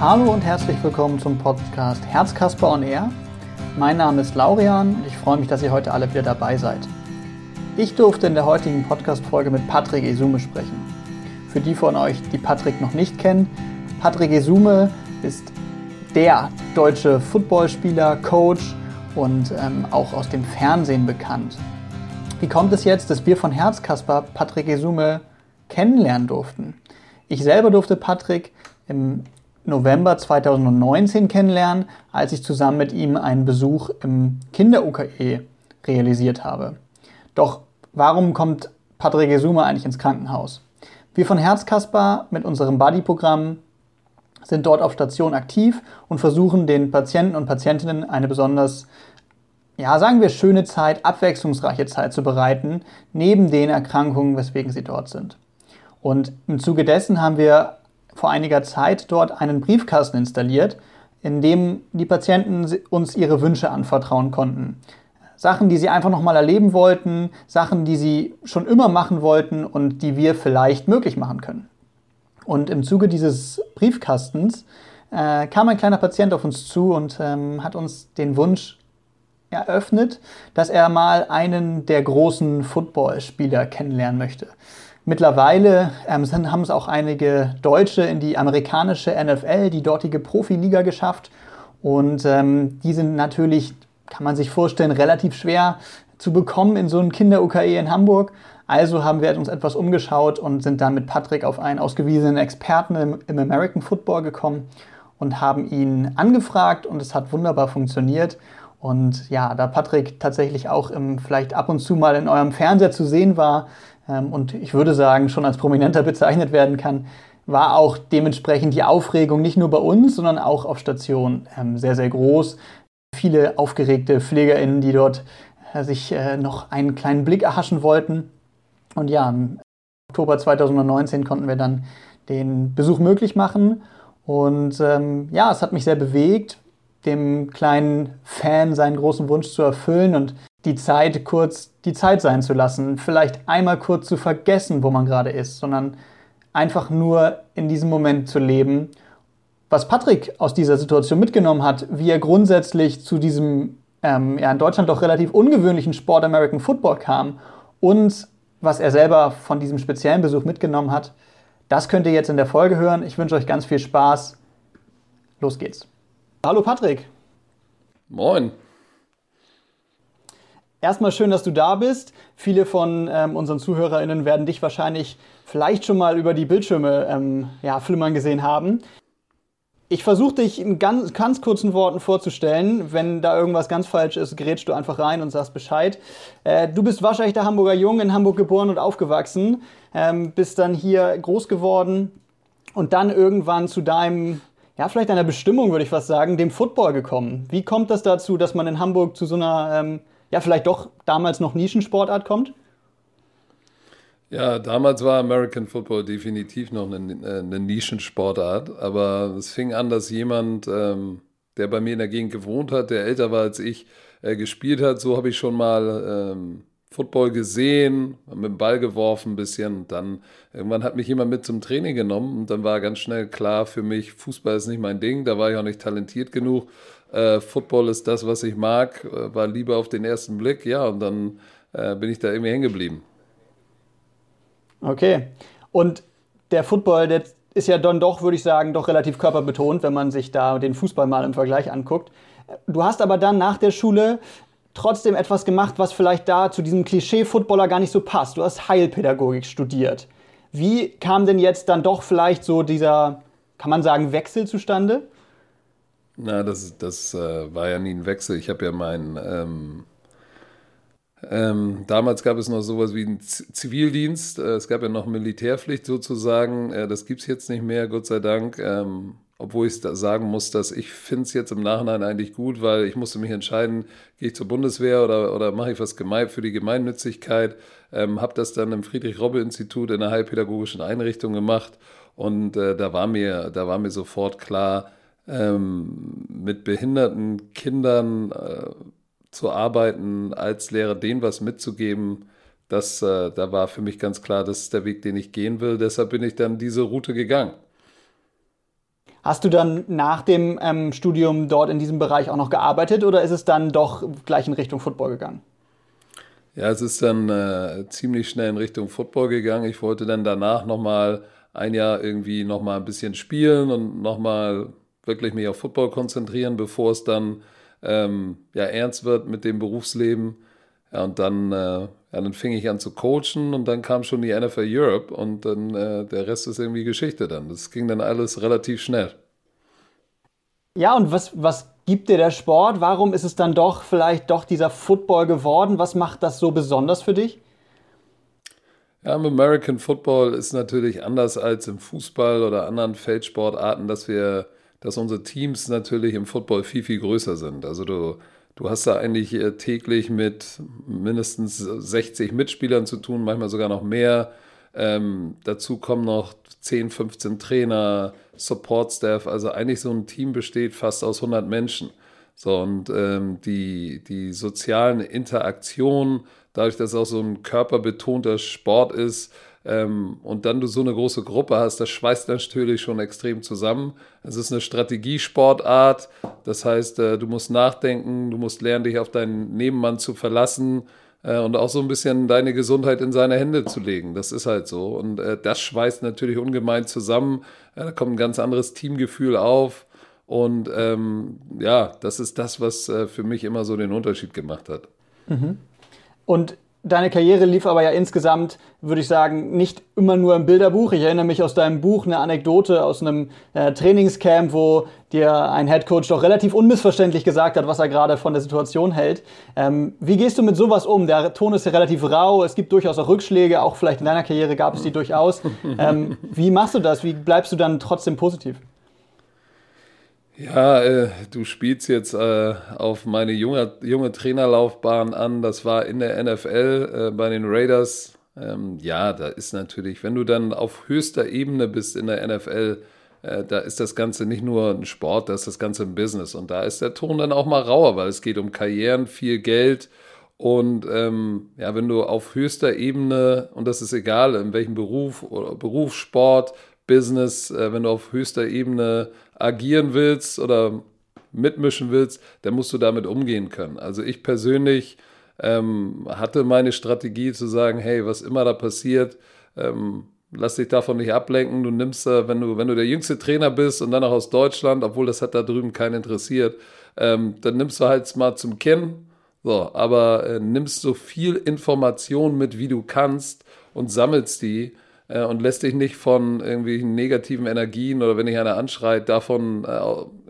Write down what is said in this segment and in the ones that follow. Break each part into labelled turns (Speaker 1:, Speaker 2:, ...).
Speaker 1: Hallo und herzlich willkommen zum Podcast Herzkasper on Air. Mein Name ist Laurian und ich freue mich, dass ihr heute alle wieder dabei seid. Ich durfte in der heutigen Podcast-Folge mit Patrick Esume sprechen. Für die von euch, die Patrick noch nicht kennen, Patrick Esume ist der deutsche Footballspieler, Coach und ähm, auch aus dem Fernsehen bekannt. Wie kommt es jetzt, dass wir von Herzkasper Patrick Esume kennenlernen durften? Ich selber durfte Patrick im November 2019 kennenlernen, als ich zusammen mit ihm einen Besuch im Kinder-UKE realisiert habe. Doch warum kommt Patrick Gesuma eigentlich ins Krankenhaus? Wir von Herzkasper mit unserem Buddy-Programm sind dort auf Station aktiv und versuchen den Patienten und Patientinnen eine besonders, ja, sagen wir, schöne Zeit, abwechslungsreiche Zeit zu bereiten, neben den Erkrankungen, weswegen sie dort sind. Und im Zuge dessen haben wir vor einiger Zeit dort einen Briefkasten installiert, in dem die Patienten uns ihre Wünsche anvertrauen konnten. Sachen, die sie einfach nochmal erleben wollten, Sachen, die sie schon immer machen wollten und die wir vielleicht möglich machen können. Und im Zuge dieses Briefkastens äh, kam ein kleiner Patient auf uns zu und ähm, hat uns den Wunsch eröffnet, dass er mal einen der großen Footballspieler kennenlernen möchte. Mittlerweile ähm, sind, haben es auch einige Deutsche in die amerikanische NFL, die dortige Profiliga geschafft. Und ähm, die sind natürlich, kann man sich vorstellen, relativ schwer zu bekommen in so einem Kinder-UKE in Hamburg. Also haben wir uns etwas umgeschaut und sind dann mit Patrick auf einen ausgewiesenen Experten im, im American Football gekommen und haben ihn angefragt und es hat wunderbar funktioniert. Und ja, da Patrick tatsächlich auch im, vielleicht ab und zu mal in eurem Fernseher zu sehen war, und ich würde sagen, schon als Prominenter bezeichnet werden kann, war auch dementsprechend die Aufregung nicht nur bei uns, sondern auch auf Station ähm, sehr, sehr groß. Viele aufgeregte PflegerInnen, die dort äh, sich äh, noch einen kleinen Blick erhaschen wollten. Und ja, im Oktober 2019 konnten wir dann den Besuch möglich machen. Und ähm, ja, es hat mich sehr bewegt, dem kleinen Fan seinen großen Wunsch zu erfüllen und die Zeit kurz die Zeit sein zu lassen, vielleicht einmal kurz zu vergessen, wo man gerade ist, sondern einfach nur in diesem Moment zu leben. Was Patrick aus dieser Situation mitgenommen hat, wie er grundsätzlich zu diesem ähm, ja, in Deutschland doch relativ ungewöhnlichen Sport American Football kam und was er selber von diesem speziellen Besuch mitgenommen hat, das könnt ihr jetzt in der Folge hören. Ich wünsche euch ganz viel Spaß. Los geht's. Hallo Patrick.
Speaker 2: Moin.
Speaker 1: Erstmal schön, dass du da bist. Viele von ähm, unseren ZuhörerInnen werden dich wahrscheinlich vielleicht schon mal über die Bildschirme ähm, ja, flimmern gesehen haben. Ich versuche dich in ganz, ganz kurzen Worten vorzustellen. Wenn da irgendwas ganz falsch ist, gerätst du einfach rein und sagst Bescheid. Äh, du bist waschechter Hamburger Jung, in Hamburg geboren und aufgewachsen, ähm, bist dann hier groß geworden und dann irgendwann zu deinem, ja, vielleicht deiner Bestimmung, würde ich fast sagen, dem Football gekommen. Wie kommt das dazu, dass man in Hamburg zu so einer ähm, ja, vielleicht doch damals noch Nischensportart kommt?
Speaker 2: Ja, damals war American Football definitiv noch eine, eine Nischensportart, aber es fing an, dass jemand, ähm, der bei mir in der Gegend gewohnt hat, der älter war als ich, äh, gespielt hat. So habe ich schon mal ähm, Football gesehen, mit dem Ball geworfen ein bisschen. Und dann irgendwann hat mich jemand mit zum Training genommen und dann war ganz schnell klar für mich, Fußball ist nicht mein Ding, da war ich auch nicht talentiert genug äh, Football ist das, was ich mag, äh, war lieber auf den ersten Blick, ja, und dann äh, bin ich da irgendwie hängen geblieben.
Speaker 1: Okay. Und der Football, der ist ja dann doch, würde ich sagen, doch relativ körperbetont, wenn man sich da den Fußball mal im Vergleich anguckt. Du hast aber dann nach der Schule trotzdem etwas gemacht, was vielleicht da zu diesem Klischee-Footballer gar nicht so passt. Du hast Heilpädagogik studiert. Wie kam denn jetzt dann doch vielleicht so dieser, kann man sagen, Wechsel zustande?
Speaker 2: Na, das, das äh, war ja nie ein Wechsel. Ich habe ja meinen. Ähm, ähm, damals gab es noch sowas wie einen Zivildienst. Äh, es gab ja noch Militärpflicht sozusagen. Äh, das gibt es jetzt nicht mehr, Gott sei Dank. Ähm, obwohl ich sagen muss, dass ich finde es jetzt im Nachhinein eigentlich gut, weil ich musste mich entscheiden, gehe ich zur Bundeswehr oder, oder mache ich was für die Gemeinnützigkeit. Ähm, habe das dann im Friedrich-Robbe-Institut in einer heilpädagogischen Einrichtung gemacht und äh, da, war mir, da war mir sofort klar, ähm, mit behinderten Kindern äh, zu arbeiten, als Lehrer denen was mitzugeben, das, äh, da war für mich ganz klar, das ist der Weg, den ich gehen will. Deshalb bin ich dann diese Route gegangen.
Speaker 1: Hast du dann nach dem ähm, Studium dort in diesem Bereich auch noch gearbeitet oder ist es dann doch gleich in Richtung Football gegangen?
Speaker 2: Ja, es ist dann äh, ziemlich schnell in Richtung Football gegangen. Ich wollte dann danach nochmal ein Jahr irgendwie nochmal ein bisschen spielen und nochmal wirklich mich auf Football konzentrieren, bevor es dann ähm, ja, ernst wird mit dem Berufsleben. Ja, und dann, äh, ja, dann fing ich an zu coachen und dann kam schon die NFL Europe und dann äh, der Rest ist irgendwie Geschichte dann. Das ging dann alles relativ schnell.
Speaker 1: Ja, und was, was gibt dir der Sport? Warum ist es dann doch vielleicht doch dieser Football geworden? Was macht das so besonders für dich?
Speaker 2: Ja, im American Football ist natürlich anders als im Fußball oder anderen Feldsportarten, dass wir, dass unsere Teams natürlich im Football viel, viel größer sind. Also du, du hast da eigentlich äh, täglich mit mindestens 60 Mitspielern zu tun, manchmal sogar noch mehr. Ähm, dazu kommen noch 10, 15 Trainer, Support Staff. Also eigentlich so ein Team besteht fast aus 100 Menschen. So, und ähm, die, die sozialen Interaktionen, dadurch, dass es auch so ein körperbetonter Sport ist, ähm, und dann du so eine große Gruppe hast, das schweißt natürlich schon extrem zusammen. Es ist eine Strategiesportart, das heißt, äh, du musst nachdenken, du musst lernen, dich auf deinen Nebenmann zu verlassen äh, und auch so ein bisschen deine Gesundheit in seine Hände zu legen. Das ist halt so. Und äh, das schweißt natürlich ungemein zusammen. Äh, da kommt ein ganz anderes Teamgefühl auf. Und ähm, ja, das ist das, was äh, für mich immer so den Unterschied gemacht hat.
Speaker 1: Mhm. Und deine Karriere lief aber ja insgesamt, würde ich sagen, nicht immer nur im Bilderbuch. Ich erinnere mich aus deinem Buch eine Anekdote aus einem äh, Trainingscamp, wo dir ein Headcoach doch relativ unmissverständlich gesagt hat, was er gerade von der Situation hält. Ähm, wie gehst du mit sowas um? Der Ton ist ja relativ rau, es gibt durchaus auch Rückschläge, auch vielleicht in deiner Karriere gab es die durchaus. Ähm, wie machst du das? Wie bleibst du dann trotzdem positiv?
Speaker 2: Ja, äh, du spielst jetzt äh, auf meine junge, junge Trainerlaufbahn an. Das war in der NFL äh, bei den Raiders. Ähm, ja, da ist natürlich, wenn du dann auf höchster Ebene bist in der NFL, äh, da ist das Ganze nicht nur ein Sport, da ist das Ganze ein Business. Und da ist der Ton dann auch mal rauer, weil es geht um Karrieren, viel Geld. Und ähm, ja, wenn du auf höchster Ebene, und das ist egal, in welchem Beruf oder Beruf, Sport, Business, äh, wenn du auf höchster Ebene agieren willst oder mitmischen willst, dann musst du damit umgehen können. Also ich persönlich ähm, hatte meine Strategie zu sagen, hey, was immer da passiert, ähm, lass dich davon nicht ablenken. Du nimmst, äh, wenn du, wenn du der jüngste Trainer bist und dann auch aus Deutschland, obwohl das hat da drüben keinen interessiert, ähm, dann nimmst du halt mal zum Kinn. So, aber äh, nimmst so viel Information mit, wie du kannst und sammelst die äh, und lässt dich nicht von irgendwelchen negativen Energien oder wenn dich einer anschreit, davon äh,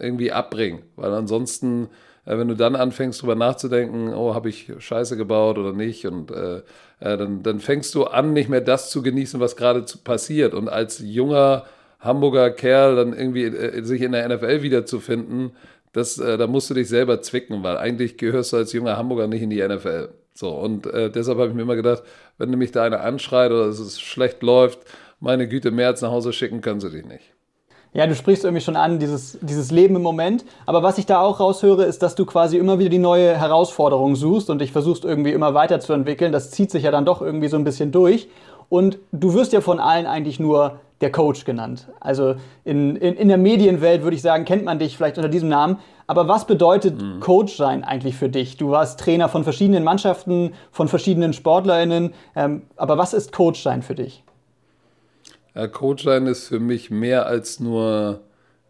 Speaker 2: irgendwie abbringen. Weil ansonsten, äh, wenn du dann anfängst, drüber nachzudenken, oh, habe ich Scheiße gebaut oder nicht, und äh, äh, dann, dann fängst du an, nicht mehr das zu genießen, was gerade passiert. Und als junger Hamburger Kerl dann irgendwie äh, sich in der NFL wiederzufinden, das, äh, da musst du dich selber zwicken, weil eigentlich gehörst du als junger Hamburger nicht in die NFL. So, und äh, deshalb habe ich mir immer gedacht, wenn mich da einer anschreit oder es schlecht läuft, meine Güte, mehr als nach Hause schicken können sie dich nicht.
Speaker 1: Ja, du sprichst irgendwie schon an, dieses, dieses Leben im Moment. Aber was ich da auch raushöre, ist, dass du quasi immer wieder die neue Herausforderung suchst und dich versuchst irgendwie immer weiterzuentwickeln. Das zieht sich ja dann doch irgendwie so ein bisschen durch. Und du wirst ja von allen eigentlich nur der Coach genannt. Also in, in, in der Medienwelt würde ich sagen, kennt man dich vielleicht unter diesem Namen. Aber was bedeutet mhm. Coach sein eigentlich für dich? Du warst Trainer von verschiedenen Mannschaften, von verschiedenen SportlerInnen. Ähm, aber was ist Coach sein für dich?
Speaker 2: Ja, Coach sein ist für mich mehr als nur.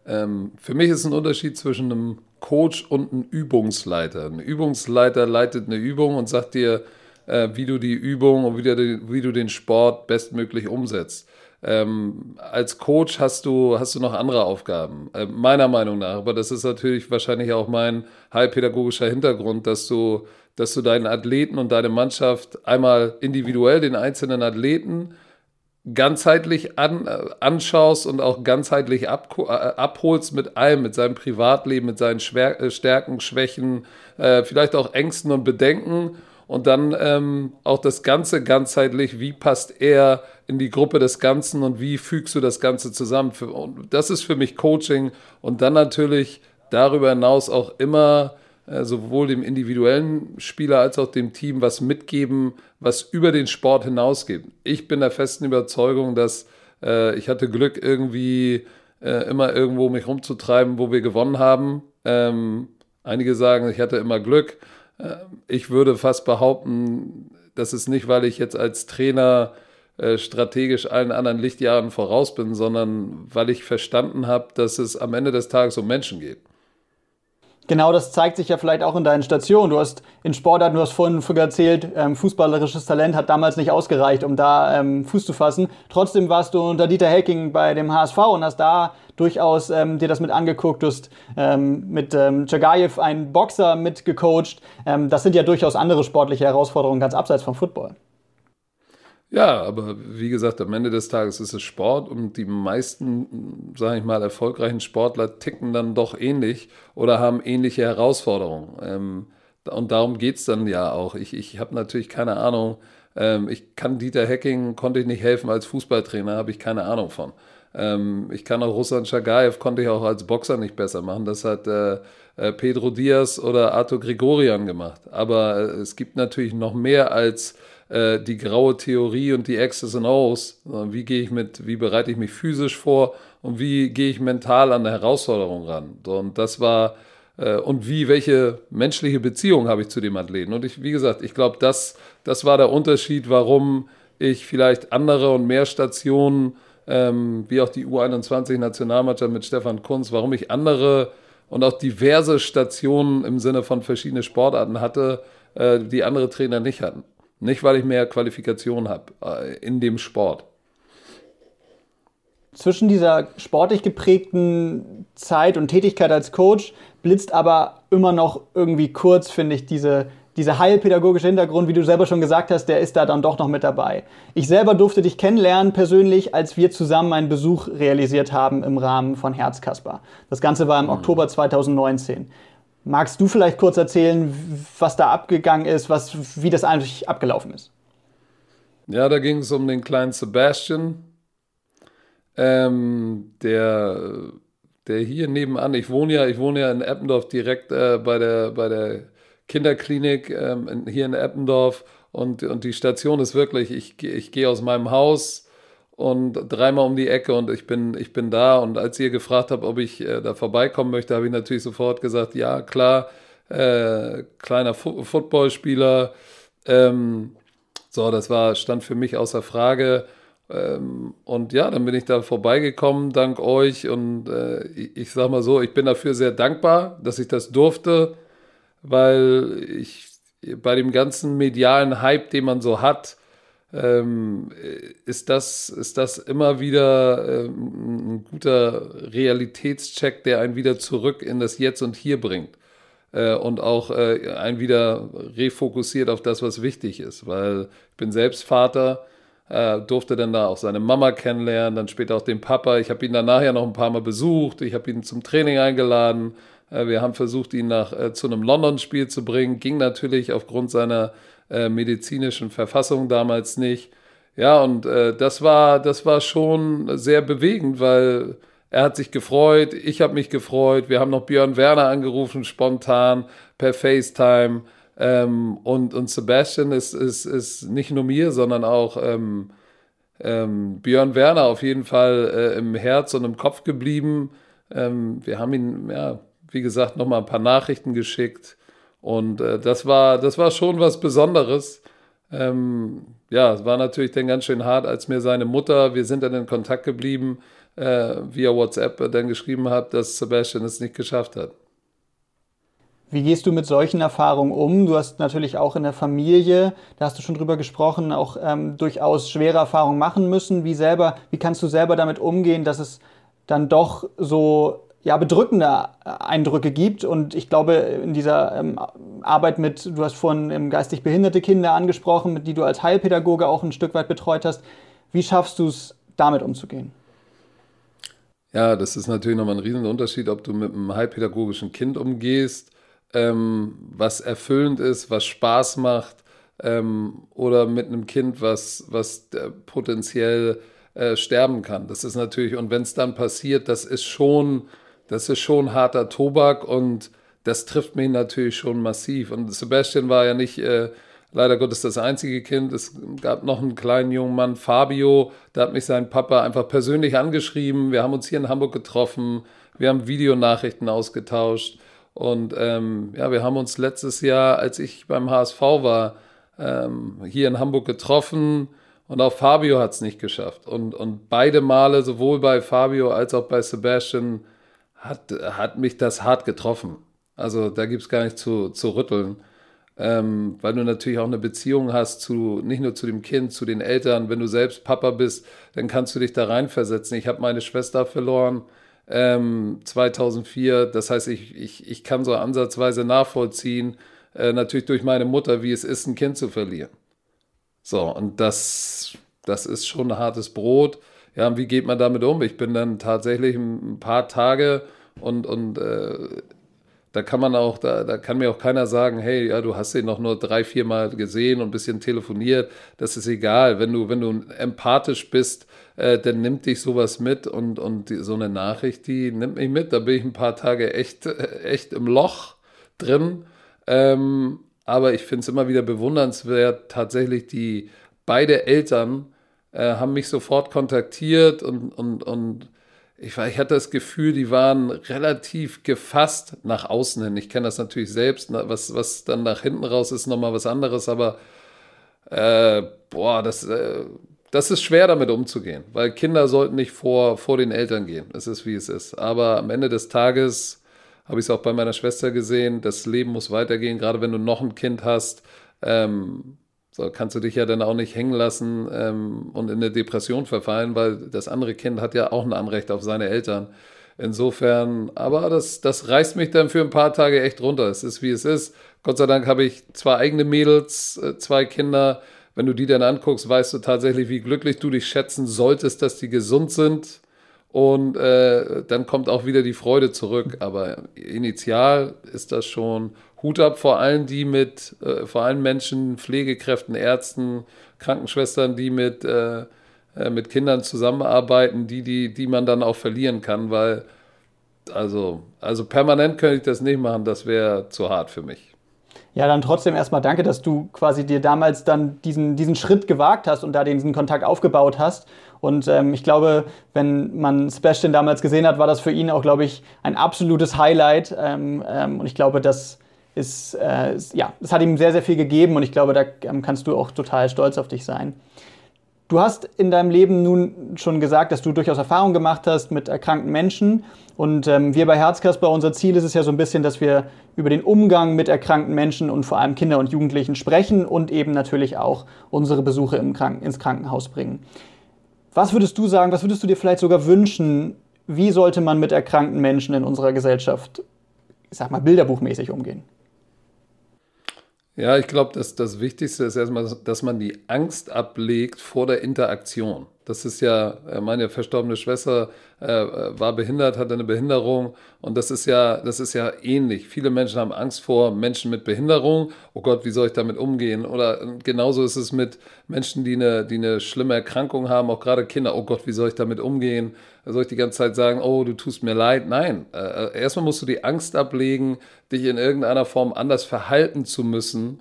Speaker 2: Ähm, für mich ist ein Unterschied zwischen einem Coach und einem Übungsleiter. Ein Übungsleiter leitet eine Übung und sagt dir, äh, wie du die Übung und wie, der, wie du den Sport bestmöglich umsetzt. Ähm, als Coach hast du, hast du noch andere Aufgaben, äh, meiner Meinung nach. Aber das ist natürlich wahrscheinlich auch mein heilpädagogischer Hintergrund, dass du, dass du deinen Athleten und deine Mannschaft einmal individuell, den einzelnen Athleten, ganzheitlich an, äh, anschaust und auch ganzheitlich ab, äh, abholst mit allem, mit seinem Privatleben, mit seinen Schwer äh, Stärken, Schwächen, vielleicht auch Ängsten und Bedenken und dann ähm, auch das Ganze ganzheitlich, wie passt er in die Gruppe des Ganzen und wie fügst du das Ganze zusammen. Und das ist für mich Coaching und dann natürlich darüber hinaus auch immer äh, sowohl dem individuellen Spieler als auch dem Team was mitgeben, was über den Sport hinausgeht. Ich bin der festen Überzeugung, dass äh, ich hatte Glück irgendwie äh, immer irgendwo mich rumzutreiben, wo wir gewonnen haben. Ähm, einige sagen, ich hatte immer Glück. Äh, ich würde fast behaupten, das ist nicht, weil ich jetzt als Trainer äh, strategisch allen anderen Lichtjahren voraus bin, sondern weil ich verstanden habe, dass es am Ende des Tages um Menschen geht.
Speaker 1: Genau, das zeigt sich ja vielleicht auch in deinen Stationen. Du hast in Sportarten, du hast vorhin erzählt, ähm, fußballerisches Talent hat damals nicht ausgereicht, um da ähm, Fuß zu fassen. Trotzdem warst du unter Dieter Hecking bei dem HSV und hast da durchaus ähm, dir das mit angeguckt. Du hast ähm, mit ähm, Jagayev einen Boxer mitgecoacht. Ähm, das sind ja durchaus andere sportliche Herausforderungen, ganz abseits vom Football.
Speaker 2: Ja, aber wie gesagt, am Ende des Tages ist es Sport und die meisten, sage ich mal, erfolgreichen Sportler ticken dann doch ähnlich oder haben ähnliche Herausforderungen. Ähm, und darum geht es dann ja auch. Ich, ich habe natürlich keine Ahnung, ähm, ich kann Dieter Hecking, konnte ich nicht helfen als Fußballtrainer, habe ich keine Ahnung von. Ähm, ich kann auch Ruslan Chagayev, konnte ich auch als Boxer nicht besser machen. Das hat äh, äh, Pedro Diaz oder Arthur Gregorian gemacht. Aber äh, es gibt natürlich noch mehr als äh, die graue Theorie und die X's und O's. Wie gehe ich mit, wie bereite ich mich physisch vor und wie gehe ich mental an eine Herausforderung ran? Und das war äh, und wie, welche menschliche Beziehung habe ich zu dem Athleten? Und ich, wie gesagt, ich glaube, das, das war der Unterschied, warum ich vielleicht andere und mehr Stationen, ähm, wie auch die U21-Nationalmannschaft mit Stefan Kunz, warum ich andere und auch diverse Stationen im Sinne von verschiedene Sportarten hatte, äh, die andere Trainer nicht hatten. Nicht, weil ich mehr Qualifikation habe äh, in dem Sport.
Speaker 1: Zwischen dieser sportlich geprägten Zeit und Tätigkeit als Coach blitzt aber immer noch irgendwie kurz, finde ich, diese, dieser heilpädagogische Hintergrund, wie du selber schon gesagt hast, der ist da dann doch noch mit dabei. Ich selber durfte dich kennenlernen persönlich, als wir zusammen einen Besuch realisiert haben im Rahmen von Herzkasper. Das Ganze war im mhm. Oktober 2019. Magst du vielleicht kurz erzählen, was da abgegangen ist, was, wie das eigentlich abgelaufen ist?
Speaker 2: Ja, da ging es um den kleinen Sebastian, ähm, der, der hier nebenan, ich wohne ja, ich wohne ja in Eppendorf direkt äh, bei, der, bei der Kinderklinik ähm, hier in Eppendorf und, und die Station ist wirklich, ich, ich gehe aus meinem Haus, und dreimal um die Ecke und ich bin, ich bin da. Und als ihr gefragt habt, ob ich äh, da vorbeikommen möchte, habe ich natürlich sofort gesagt, ja, klar, äh, kleiner Fu Footballspieler. Ähm, so, das war, stand für mich außer Frage. Ähm, und ja, dann bin ich da vorbeigekommen, dank euch. Und äh, ich, ich sag mal so, ich bin dafür sehr dankbar, dass ich das durfte, weil ich bei dem ganzen medialen Hype, den man so hat, ähm, ist, das, ist das immer wieder ähm, ein guter Realitätscheck, der einen wieder zurück in das Jetzt und Hier bringt. Äh, und auch äh, einen wieder refokussiert auf das, was wichtig ist. Weil ich bin selbst Vater, äh, durfte dann da auch seine Mama kennenlernen, dann später auch den Papa. Ich habe ihn dann nachher noch ein paar Mal besucht, ich habe ihn zum Training eingeladen. Äh, wir haben versucht, ihn nach, äh, zu einem London-Spiel zu bringen. Ging natürlich aufgrund seiner äh, medizinischen Verfassung damals nicht. Ja, und äh, das war, das war schon sehr bewegend, weil er hat sich gefreut, ich habe mich gefreut. Wir haben noch Björn Werner angerufen, spontan per FaceTime. Ähm, und, und Sebastian ist, ist, ist nicht nur mir, sondern auch ähm, ähm, Björn Werner auf jeden Fall äh, im Herz und im Kopf geblieben. Ähm, wir haben ihn, ja, wie gesagt, nochmal ein paar Nachrichten geschickt. Und äh, das, war, das war schon was Besonderes. Ähm, ja, es war natürlich dann ganz schön hart, als mir seine Mutter, wir sind dann in Kontakt geblieben, äh, via WhatsApp dann geschrieben hat, dass Sebastian es nicht geschafft hat.
Speaker 1: Wie gehst du mit solchen Erfahrungen um? Du hast natürlich auch in der Familie, da hast du schon drüber gesprochen, auch ähm, durchaus schwere Erfahrungen machen müssen. Wie selber, wie kannst du selber damit umgehen, dass es dann doch so ja, bedrückende Eindrücke gibt. Und ich glaube, in dieser ähm, Arbeit mit, du hast vorhin ähm, geistig behinderte Kinder angesprochen, mit die du als Heilpädagoge auch ein Stück weit betreut hast. Wie schaffst du es, damit umzugehen?
Speaker 2: Ja, das ist natürlich nochmal ein Riesenunterschied, ob du mit einem heilpädagogischen Kind umgehst, ähm, was erfüllend ist, was Spaß macht, ähm, oder mit einem Kind, was, was äh, potenziell äh, sterben kann. Das ist natürlich, und wenn es dann passiert, das ist schon das ist schon harter Tobak und das trifft mich natürlich schon massiv. Und Sebastian war ja nicht äh, leider Gottes das einzige Kind. Es gab noch einen kleinen jungen Mann, Fabio, da hat mich sein Papa einfach persönlich angeschrieben. Wir haben uns hier in Hamburg getroffen, wir haben Videonachrichten ausgetauscht und ähm, ja, wir haben uns letztes Jahr, als ich beim HSV war, ähm, hier in Hamburg getroffen und auch Fabio hat es nicht geschafft. Und, und beide Male, sowohl bei Fabio als auch bei Sebastian, hat, hat mich das hart getroffen. Also da gibt es gar nicht zu, zu rütteln ähm, weil du natürlich auch eine Beziehung hast zu nicht nur zu dem Kind, zu den Eltern. Wenn du selbst Papa bist, dann kannst du dich da reinversetzen. Ich habe meine Schwester verloren ähm, 2004. Das heißt, ich, ich, ich kann so ansatzweise nachvollziehen, äh, natürlich durch meine Mutter, wie es ist, ein Kind zu verlieren. So, und das, das ist schon ein hartes Brot. Ja, wie geht man damit um? Ich bin dann tatsächlich ein paar Tage und, und äh, da kann man auch, da, da kann mir auch keiner sagen, hey, ja, du hast ihn noch nur drei, vier Mal gesehen und ein bisschen telefoniert. Das ist egal. Wenn du, wenn du empathisch bist, äh, dann nimmt dich sowas mit und, und die, so eine Nachricht, die nimmt mich mit. Da bin ich ein paar Tage echt, echt im Loch drin. Ähm, aber ich finde es immer wieder bewundernswert, tatsächlich die beide Eltern äh, haben mich sofort kontaktiert und, und, und ich, ich hatte das Gefühl, die waren relativ gefasst nach außen hin. Ich kenne das natürlich selbst, was, was dann nach hinten raus ist, nochmal was anderes, aber äh, boah, das, äh, das ist schwer damit umzugehen, weil Kinder sollten nicht vor, vor den Eltern gehen. Es ist, wie es ist. Aber am Ende des Tages habe ich es auch bei meiner Schwester gesehen, das Leben muss weitergehen, gerade wenn du noch ein Kind hast. Ähm, so kannst du dich ja dann auch nicht hängen lassen ähm, und in eine Depression verfallen, weil das andere Kind hat ja auch ein Anrecht auf seine Eltern. Insofern, aber das, das reißt mich dann für ein paar Tage echt runter. Es ist, wie es ist. Gott sei Dank habe ich zwei eigene Mädels, äh, zwei Kinder. Wenn du die dann anguckst, weißt du tatsächlich, wie glücklich du dich schätzen solltest, dass die gesund sind. Und äh, dann kommt auch wieder die Freude zurück. Aber initial ist das schon Hut ab vor allen, die mit, äh, vor allen Menschen, Pflegekräften, Ärzten, Krankenschwestern, die mit, äh, äh, mit Kindern zusammenarbeiten, die, die, die man dann auch verlieren kann, weil also, also permanent könnte ich das nicht machen, das wäre zu hart für mich.
Speaker 1: Ja, dann trotzdem erstmal danke, dass du quasi dir damals dann diesen, diesen Schritt gewagt hast und da diesen Kontakt aufgebaut hast. Und ähm, ich glaube, wenn man Sebastian damals gesehen hat, war das für ihn auch, glaube ich, ein absolutes Highlight. Ähm, ähm, und ich glaube, dass ist, äh, ja, es hat ihm sehr, sehr viel gegeben und ich glaube, da ähm, kannst du auch total stolz auf dich sein. Du hast in deinem Leben nun schon gesagt, dass du durchaus Erfahrung gemacht hast mit erkrankten Menschen. Und ähm, wir bei Herzkasper, unser Ziel ist es ja so ein bisschen, dass wir über den Umgang mit erkrankten Menschen und vor allem Kinder und Jugendlichen sprechen und eben natürlich auch unsere Besuche im Kranken ins Krankenhaus bringen. Was würdest du sagen, was würdest du dir vielleicht sogar wünschen, wie sollte man mit erkrankten Menschen in unserer Gesellschaft, ich sag mal, bilderbuchmäßig umgehen?
Speaker 2: Ja, ich glaube, dass das Wichtigste ist erstmal, dass man die Angst ablegt vor der Interaktion. Das ist ja, äh, meine verstorbene Schwester äh, war behindert, hatte eine Behinderung und das ist ja, das ist ja ähnlich. Viele Menschen haben Angst vor Menschen mit Behinderung. Oh Gott, wie soll ich damit umgehen? Oder äh, genauso ist es mit Menschen, die eine, die eine schlimme Erkrankung haben, auch gerade Kinder. Oh Gott, wie soll ich damit umgehen? Soll ich die ganze Zeit sagen, oh, du tust mir leid? Nein. Äh, erstmal musst du die Angst ablegen, dich in irgendeiner Form anders verhalten zu müssen,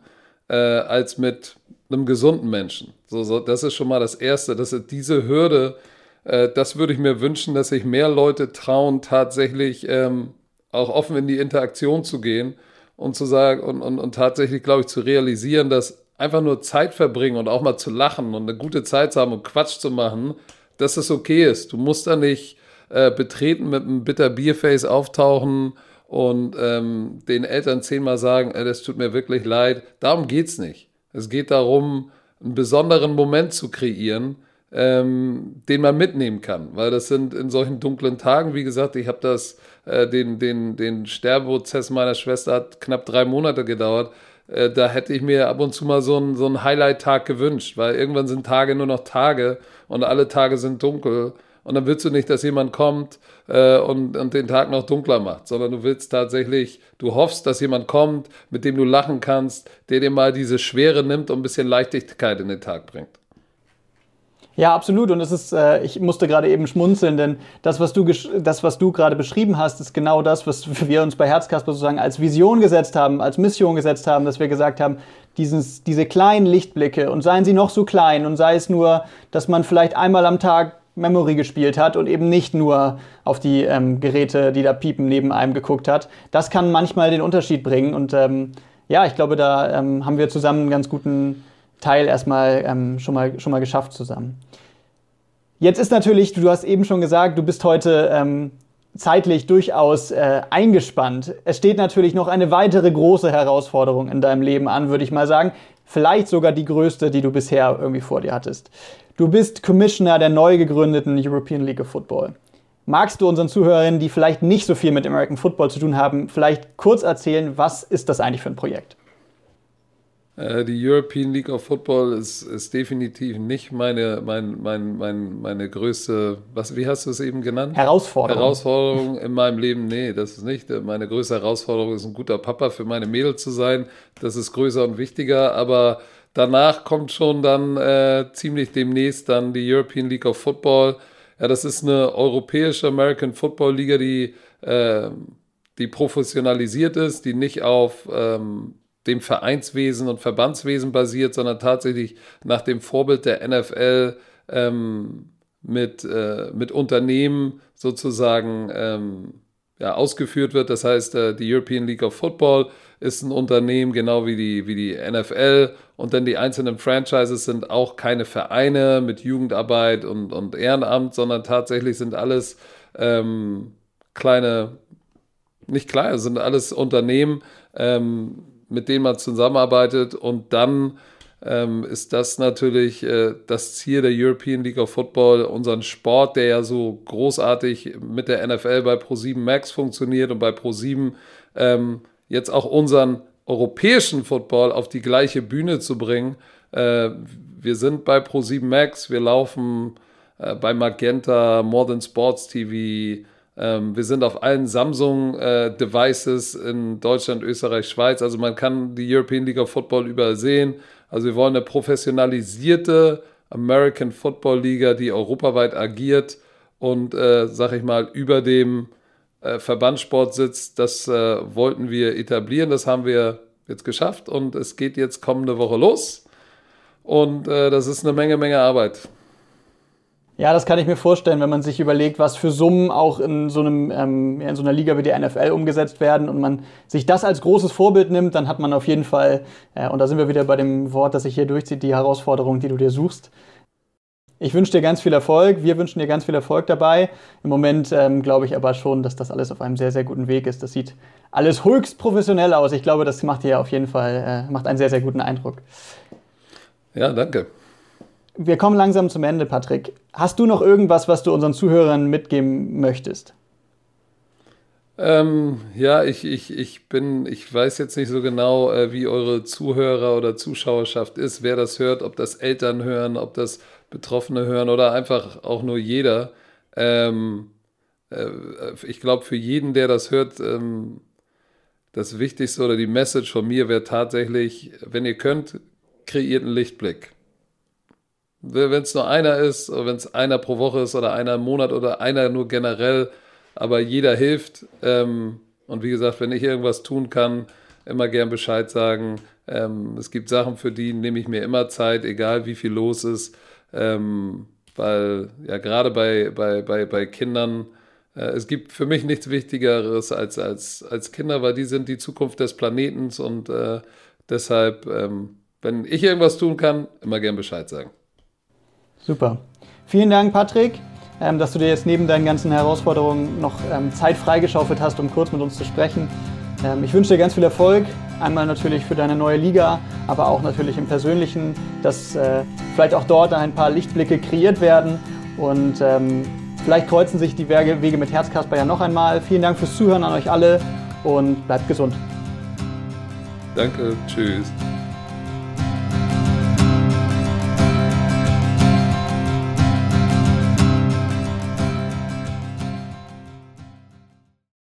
Speaker 2: äh, als mit einem gesunden Menschen. So, so, das ist schon mal das Erste. Das ist diese Hürde, äh, das würde ich mir wünschen, dass sich mehr Leute trauen, tatsächlich ähm, auch offen in die Interaktion zu gehen und zu sagen und, und, und tatsächlich, glaube ich, zu realisieren, dass einfach nur Zeit verbringen und auch mal zu lachen und eine gute Zeit zu haben und Quatsch zu machen, dass es okay ist. Du musst da nicht äh, betreten mit einem bitter Bierface auftauchen und ähm, den Eltern zehnmal sagen, äh, das tut mir wirklich leid. Darum geht es nicht. Es geht darum, einen besonderen Moment zu kreieren, ähm, den man mitnehmen kann. Weil das sind in solchen dunklen Tagen, wie gesagt, ich habe das, äh, den, den, den Sterbeprozess meiner Schwester hat knapp drei Monate gedauert. Äh, da hätte ich mir ab und zu mal so einen, so einen Highlight-Tag gewünscht, weil irgendwann sind Tage nur noch Tage und alle Tage sind dunkel. Und dann willst du nicht, dass jemand kommt äh, und, und den Tag noch dunkler macht, sondern du willst tatsächlich, du hoffst, dass jemand kommt, mit dem du lachen kannst, der dir mal diese Schwere nimmt und ein bisschen Leichtigkeit in den Tag bringt.
Speaker 1: Ja, absolut. Und es ist, äh, ich musste gerade eben schmunzeln, denn das, was du, das, was du gerade beschrieben hast, ist genau das, was wir uns bei Herzkasper sozusagen als Vision gesetzt haben, als Mission gesetzt haben, dass wir gesagt haben, dieses, diese kleinen Lichtblicke und seien sie noch so klein und sei es nur, dass man vielleicht einmal am Tag Memory gespielt hat und eben nicht nur auf die ähm, Geräte, die da piepen, neben einem geguckt hat. Das kann manchmal den Unterschied bringen. Und ähm, ja, ich glaube, da ähm, haben wir zusammen einen ganz guten Teil erstmal ähm, schon, mal, schon mal geschafft zusammen. Jetzt ist natürlich, du hast eben schon gesagt, du bist heute ähm, zeitlich durchaus äh, eingespannt. Es steht natürlich noch eine weitere große Herausforderung in deinem Leben an, würde ich mal sagen. Vielleicht sogar die größte, die du bisher irgendwie vor dir hattest. Du bist Commissioner der neu gegründeten European League of Football. Magst du unseren Zuhörerinnen, die vielleicht nicht so viel mit American Football zu tun haben, vielleicht kurz erzählen, was ist das eigentlich für ein Projekt?
Speaker 2: Äh, die European League of Football ist, ist definitiv nicht meine, mein, mein, mein, meine größte, was, wie hast du es eben genannt?
Speaker 1: Herausforderung.
Speaker 2: Herausforderung in meinem Leben. Nee, das ist nicht. Meine größte Herausforderung ist, ein guter Papa für meine Mädel zu sein. Das ist größer und wichtiger, aber danach kommt schon dann äh, ziemlich demnächst dann die European League of Football. Ja, das ist eine europäische American Football Liga, die, äh, die professionalisiert ist, die nicht auf ähm, dem Vereinswesen und Verbandswesen basiert, sondern tatsächlich nach dem Vorbild der NFL ähm, mit, äh, mit Unternehmen sozusagen ähm, ja, ausgeführt wird. Das heißt, äh, die European League of Football ist ein Unternehmen, genau wie die, wie die NFL. Und dann die einzelnen Franchises sind auch keine Vereine mit Jugendarbeit und, und Ehrenamt, sondern tatsächlich sind alles ähm, kleine, nicht kleine, sind alles Unternehmen, ähm, mit denen man zusammenarbeitet und dann ähm, ist das natürlich äh, das Ziel der European League of Football, unseren Sport, der ja so großartig mit der NFL bei Pro7 Max funktioniert und bei Pro7 ähm, jetzt auch unseren europäischen Football auf die gleiche Bühne zu bringen. Äh, wir sind bei Pro7 Max, wir laufen äh, bei Magenta, More Than Sports TV, ähm, wir sind auf allen Samsung-Devices äh, in Deutschland, Österreich, Schweiz. Also man kann die European League of Football übersehen. Also wir wollen eine professionalisierte American Football Liga, die europaweit agiert und, äh, sag ich mal, über dem äh, Verbandssport sitzt. Das äh, wollten wir etablieren. Das haben wir jetzt geschafft und es geht jetzt kommende Woche los. Und äh, das ist eine Menge, Menge Arbeit.
Speaker 1: Ja, das kann ich mir vorstellen, wenn man sich überlegt, was für Summen auch in so, einem, ähm, in so einer Liga wie der NFL umgesetzt werden und man sich das als großes Vorbild nimmt, dann hat man auf jeden Fall, äh, und da sind wir wieder bei dem Wort, das sich hier durchzieht, die Herausforderung, die du dir suchst. Ich wünsche dir ganz viel Erfolg, wir wünschen dir ganz viel Erfolg dabei. Im Moment ähm, glaube ich aber schon, dass das alles auf einem sehr, sehr guten Weg ist. Das sieht alles höchst professionell aus. Ich glaube, das macht dir auf jeden Fall, äh, macht einen sehr, sehr guten Eindruck.
Speaker 2: Ja, danke
Speaker 1: wir kommen langsam zum Ende, Patrick. Hast du noch irgendwas, was du unseren Zuhörern mitgeben möchtest?
Speaker 2: Ähm, ja, ich, ich, ich bin, ich weiß jetzt nicht so genau, äh, wie eure Zuhörer oder Zuschauerschaft ist, wer das hört, ob das Eltern hören, ob das Betroffene hören oder einfach auch nur jeder. Ähm, äh, ich glaube, für jeden, der das hört, ähm, das Wichtigste oder die Message von mir wäre tatsächlich, wenn ihr könnt, kreiert einen Lichtblick. Wenn es nur einer ist, wenn es einer pro Woche ist oder einer im Monat oder einer nur generell, aber jeder hilft. Ähm, und wie gesagt, wenn ich irgendwas tun kann, immer gern Bescheid sagen. Ähm, es gibt Sachen, für die nehme ich mir immer Zeit, egal wie viel los ist. Ähm, weil ja gerade bei, bei, bei, bei Kindern, äh, es gibt für mich nichts Wichtigeres als, als, als Kinder, weil die sind die Zukunft des Planetens und äh, deshalb, ähm, wenn ich irgendwas tun kann, immer gern Bescheid sagen.
Speaker 1: Super. Vielen Dank, Patrick, ähm, dass du dir jetzt neben deinen ganzen Herausforderungen noch ähm, Zeit freigeschaufelt hast, um kurz mit uns zu sprechen. Ähm, ich wünsche dir ganz viel Erfolg. Einmal natürlich für deine neue Liga, aber auch natürlich im Persönlichen, dass äh, vielleicht auch dort ein paar Lichtblicke kreiert werden und vielleicht kreuzen sich die Wege mit Herzkasper ja noch einmal. Vielen Dank fürs Zuhören an euch alle und bleibt gesund.
Speaker 2: Danke, tschüss.